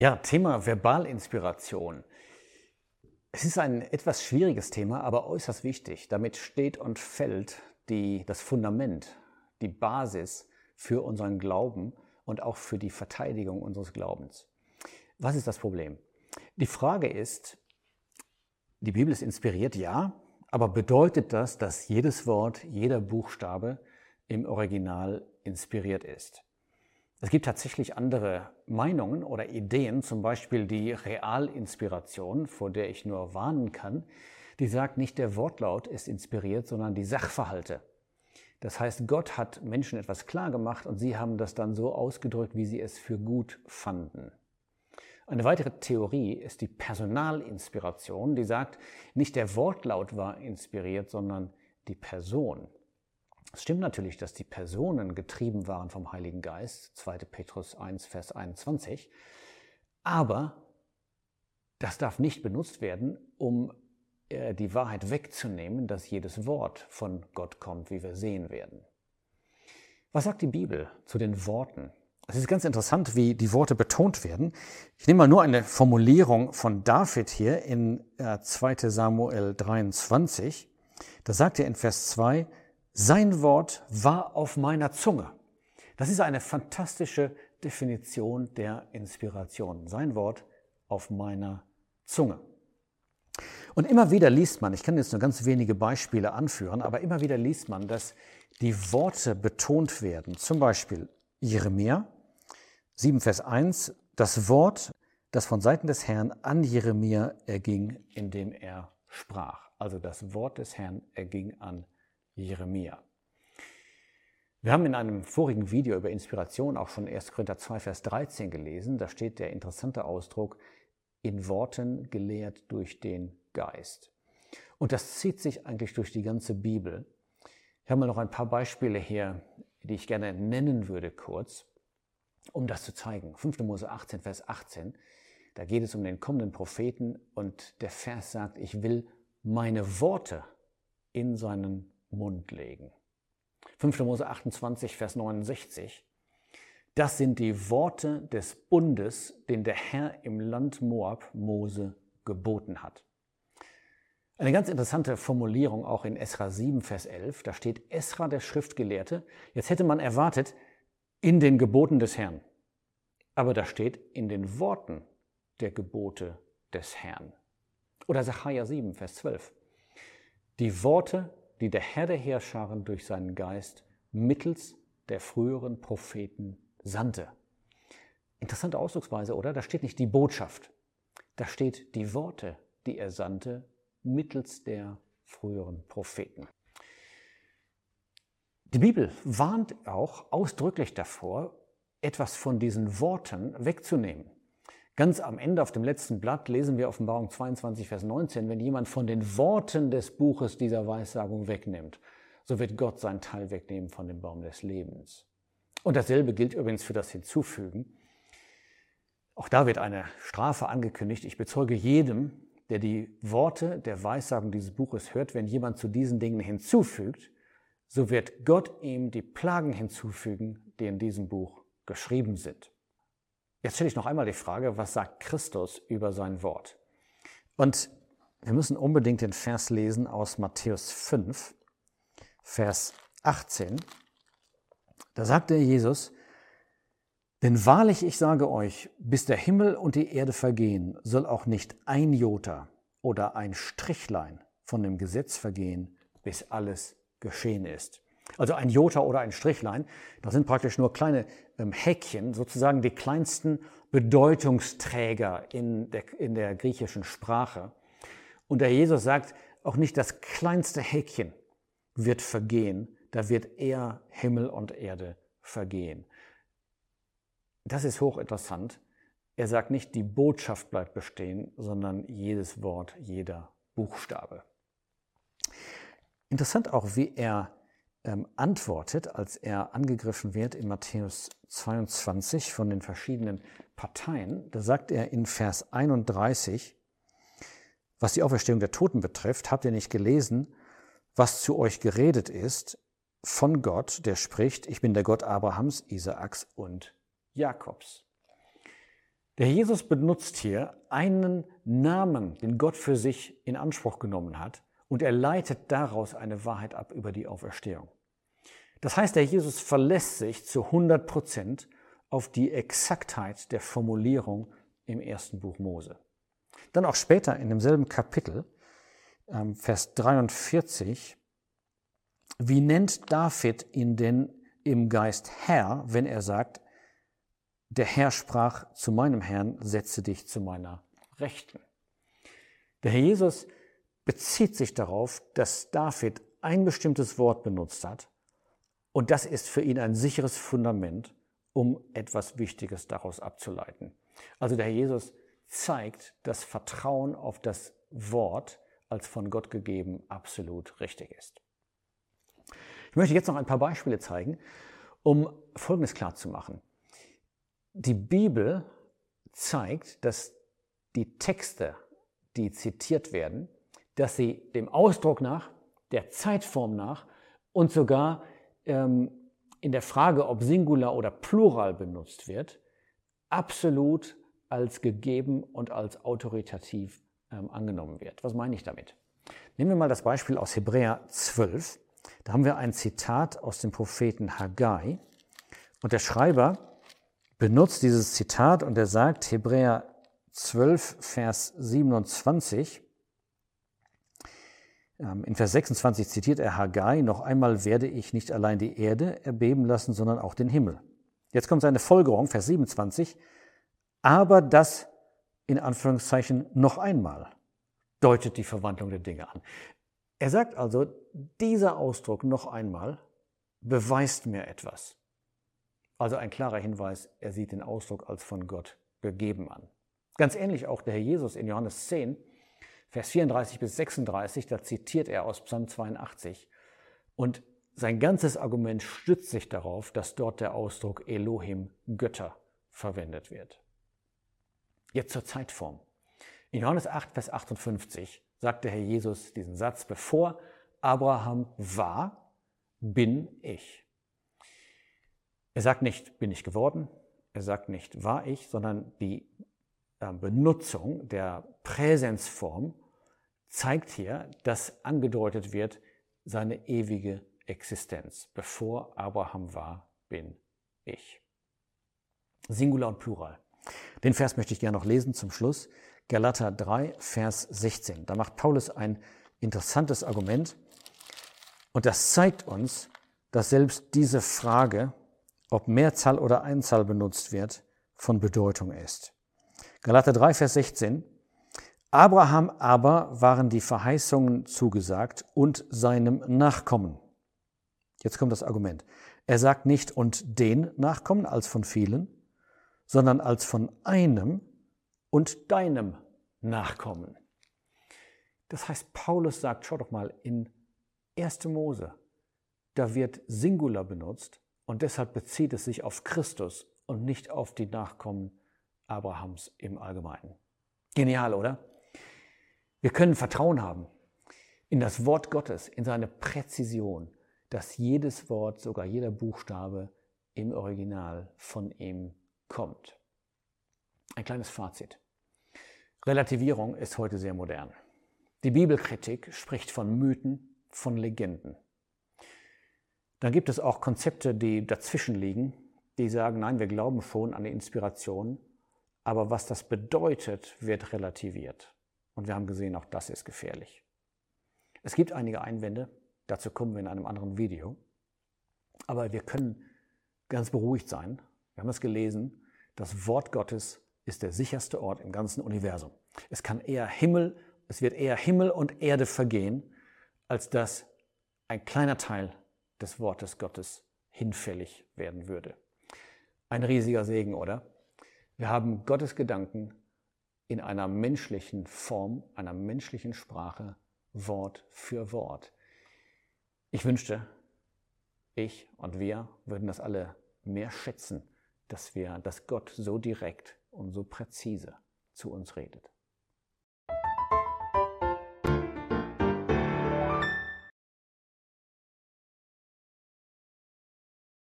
Ja, Thema Verbalinspiration. Es ist ein etwas schwieriges Thema, aber äußerst wichtig. Damit steht und fällt die, das Fundament, die Basis für unseren Glauben und auch für die Verteidigung unseres Glaubens. Was ist das Problem? Die Frage ist, die Bibel ist inspiriert, ja, aber bedeutet das, dass jedes Wort, jeder Buchstabe im Original inspiriert ist? Es gibt tatsächlich andere Meinungen oder Ideen, zum Beispiel die Realinspiration, vor der ich nur warnen kann, die sagt, nicht der Wortlaut ist inspiriert, sondern die Sachverhalte. Das heißt, Gott hat Menschen etwas klar gemacht und sie haben das dann so ausgedrückt, wie sie es für gut fanden. Eine weitere Theorie ist die Personalinspiration, die sagt, nicht der Wortlaut war inspiriert, sondern die Person. Es stimmt natürlich, dass die Personen getrieben waren vom Heiligen Geist, 2. Petrus 1, Vers 21, aber das darf nicht benutzt werden, um äh, die Wahrheit wegzunehmen, dass jedes Wort von Gott kommt, wie wir sehen werden. Was sagt die Bibel zu den Worten? Es ist ganz interessant, wie die Worte betont werden. Ich nehme mal nur eine Formulierung von David hier in 2 äh, Samuel 23. Da sagt er in Vers 2, sein Wort war auf meiner Zunge. Das ist eine fantastische Definition der Inspiration. Sein Wort auf meiner Zunge. Und immer wieder liest man, ich kann jetzt nur ganz wenige Beispiele anführen, aber immer wieder liest man, dass die Worte betont werden. Zum Beispiel Jeremia 7, Vers 1, das Wort, das von Seiten des Herrn an Jeremia erging, indem er sprach. Also das Wort des Herrn erging an Jeremia. Wir haben in einem vorigen Video über Inspiration auch schon 1. Korinther 2, Vers 13 gelesen. Da steht der interessante Ausdruck, in Worten gelehrt durch den Geist. Und das zieht sich eigentlich durch die ganze Bibel. Ich habe mal noch ein paar Beispiele hier, die ich gerne nennen würde kurz um das zu zeigen. 5. Mose 18, Vers 18, da geht es um den kommenden Propheten und der Vers sagt, ich will meine Worte in seinen Mund legen. 5. Mose 28, Vers 69, das sind die Worte des Bundes, den der Herr im Land Moab Mose geboten hat. Eine ganz interessante Formulierung auch in Esra 7, Vers 11. Da steht Esra, der Schriftgelehrte. Jetzt hätte man erwartet, in den Geboten des Herrn. Aber da steht in den Worten der Gebote des Herrn. Oder Sacharja 7, Vers 12. Die Worte, die der Herr der Heerscharen durch seinen Geist mittels der früheren Propheten sandte. Interessante Ausdrucksweise, oder? Da steht nicht die Botschaft. Da steht die Worte, die er sandte mittels der früheren Propheten. Die Bibel warnt auch ausdrücklich davor, etwas von diesen Worten wegzunehmen. Ganz am Ende auf dem letzten Blatt lesen wir Offenbarung 22, Vers 19, wenn jemand von den Worten des Buches dieser Weissagung wegnimmt, so wird Gott sein Teil wegnehmen von dem Baum des Lebens. Und dasselbe gilt übrigens für das Hinzufügen. Auch da wird eine Strafe angekündigt. Ich bezeuge jedem, der die Worte der Weissagung dieses Buches hört, wenn jemand zu diesen Dingen hinzufügt, so wird Gott ihm die Plagen hinzufügen, die in diesem Buch geschrieben sind. Jetzt stelle ich noch einmal die Frage, was sagt Christus über sein Wort? Und wir müssen unbedingt den Vers lesen aus Matthäus 5, Vers 18. Da sagte Jesus, denn wahrlich ich sage euch, bis der Himmel und die Erde vergehen, soll auch nicht ein Jota oder ein Strichlein von dem Gesetz vergehen, bis alles geschehen ist. Also ein Jota oder ein Strichlein, das sind praktisch nur kleine Häkchen, sozusagen die kleinsten Bedeutungsträger in der, in der griechischen Sprache. Und der Jesus sagt, auch nicht das kleinste Häkchen wird vergehen, da wird eher Himmel und Erde vergehen. Das ist hochinteressant. Er sagt nicht, die Botschaft bleibt bestehen, sondern jedes Wort, jeder Buchstabe. Interessant auch, wie er ähm, antwortet, als er angegriffen wird in Matthäus 22 von den verschiedenen Parteien. Da sagt er in Vers 31, was die Auferstehung der Toten betrifft, habt ihr nicht gelesen, was zu euch geredet ist von Gott, der spricht, ich bin der Gott Abrahams, Isaaks und Jakobs. Der Jesus benutzt hier einen Namen, den Gott für sich in Anspruch genommen hat, und er leitet daraus eine Wahrheit ab über die Auferstehung. Das heißt, der Jesus verlässt sich zu 100 Prozent auf die Exaktheit der Formulierung im ersten Buch Mose. Dann auch später in demselben Kapitel, ähm, Vers 43, wie nennt David ihn denn im Geist Herr, wenn er sagt, der Herr sprach zu meinem Herrn, setze dich zu meiner Rechten. Der Herr Jesus bezieht sich darauf, dass David ein bestimmtes Wort benutzt hat und das ist für ihn ein sicheres Fundament, um etwas Wichtiges daraus abzuleiten. Also der Herr Jesus zeigt, dass Vertrauen auf das Wort als von Gott gegeben absolut richtig ist. Ich möchte jetzt noch ein paar Beispiele zeigen, um Folgendes klarzumachen. Die Bibel zeigt, dass die Texte, die zitiert werden, dass sie dem Ausdruck nach, der Zeitform nach und sogar ähm, in der Frage, ob Singular oder Plural benutzt wird, absolut als gegeben und als autoritativ ähm, angenommen wird. Was meine ich damit? Nehmen wir mal das Beispiel aus Hebräer 12. Da haben wir ein Zitat aus dem Propheten Haggai. Und der Schreiber benutzt dieses Zitat und er sagt, Hebräer 12, Vers 27, ähm, in Vers 26 zitiert er Haggai, noch einmal werde ich nicht allein die Erde erbeben lassen, sondern auch den Himmel. Jetzt kommt seine Folgerung, Vers 27, aber das in Anführungszeichen noch einmal deutet die Verwandlung der Dinge an. Er sagt also, dieser Ausdruck noch einmal beweist mir etwas. Also ein klarer Hinweis, er sieht den Ausdruck als von Gott gegeben an. Ganz ähnlich auch der Herr Jesus in Johannes 10, Vers 34 bis 36, da zitiert er aus Psalm 82. Und sein ganzes Argument stützt sich darauf, dass dort der Ausdruck Elohim Götter verwendet wird. Jetzt zur Zeitform. In Johannes 8, Vers 58 sagt der Herr Jesus diesen Satz, bevor Abraham war, bin ich. Er sagt nicht, bin ich geworden, er sagt nicht, war ich, sondern die Benutzung der Präsensform zeigt hier, dass angedeutet wird, seine ewige Existenz. Bevor Abraham war, bin ich. Singular und Plural. Den Vers möchte ich gerne noch lesen zum Schluss. Galater 3, Vers 16. Da macht Paulus ein interessantes Argument. Und das zeigt uns, dass selbst diese Frage, ob Mehrzahl oder Einzahl benutzt wird, von Bedeutung ist. Galater 3, Vers 16. Abraham aber waren die Verheißungen zugesagt und seinem Nachkommen. Jetzt kommt das Argument. Er sagt nicht und den Nachkommen als von vielen, sondern als von einem und deinem Nachkommen. Das heißt, Paulus sagt, schau doch mal, in 1. Mose, da wird Singular benutzt und deshalb bezieht es sich auf Christus und nicht auf die Nachkommen Abrahams im Allgemeinen. Genial, oder? Wir können Vertrauen haben in das Wort Gottes, in seine Präzision, dass jedes Wort, sogar jeder Buchstabe im Original von ihm kommt. Ein kleines Fazit. Relativierung ist heute sehr modern. Die Bibelkritik spricht von Mythen, von Legenden. Dann gibt es auch Konzepte, die dazwischen liegen, die sagen, nein, wir glauben schon an die Inspiration, aber was das bedeutet, wird relativiert. Und wir haben gesehen, auch das ist gefährlich. Es gibt einige Einwände, dazu kommen wir in einem anderen Video. Aber wir können ganz beruhigt sein. Wir haben es gelesen, das Wort Gottes ist der sicherste Ort im ganzen Universum. Es kann eher Himmel, es wird eher Himmel und Erde vergehen, als dass ein kleiner Teil des Wortes Gottes hinfällig werden würde. Ein riesiger Segen, oder? Wir haben Gottes Gedanken in einer menschlichen Form, einer menschlichen Sprache, Wort für Wort. Ich wünschte, ich und wir würden das alle mehr schätzen, dass wir, dass Gott so direkt und so präzise zu uns redet.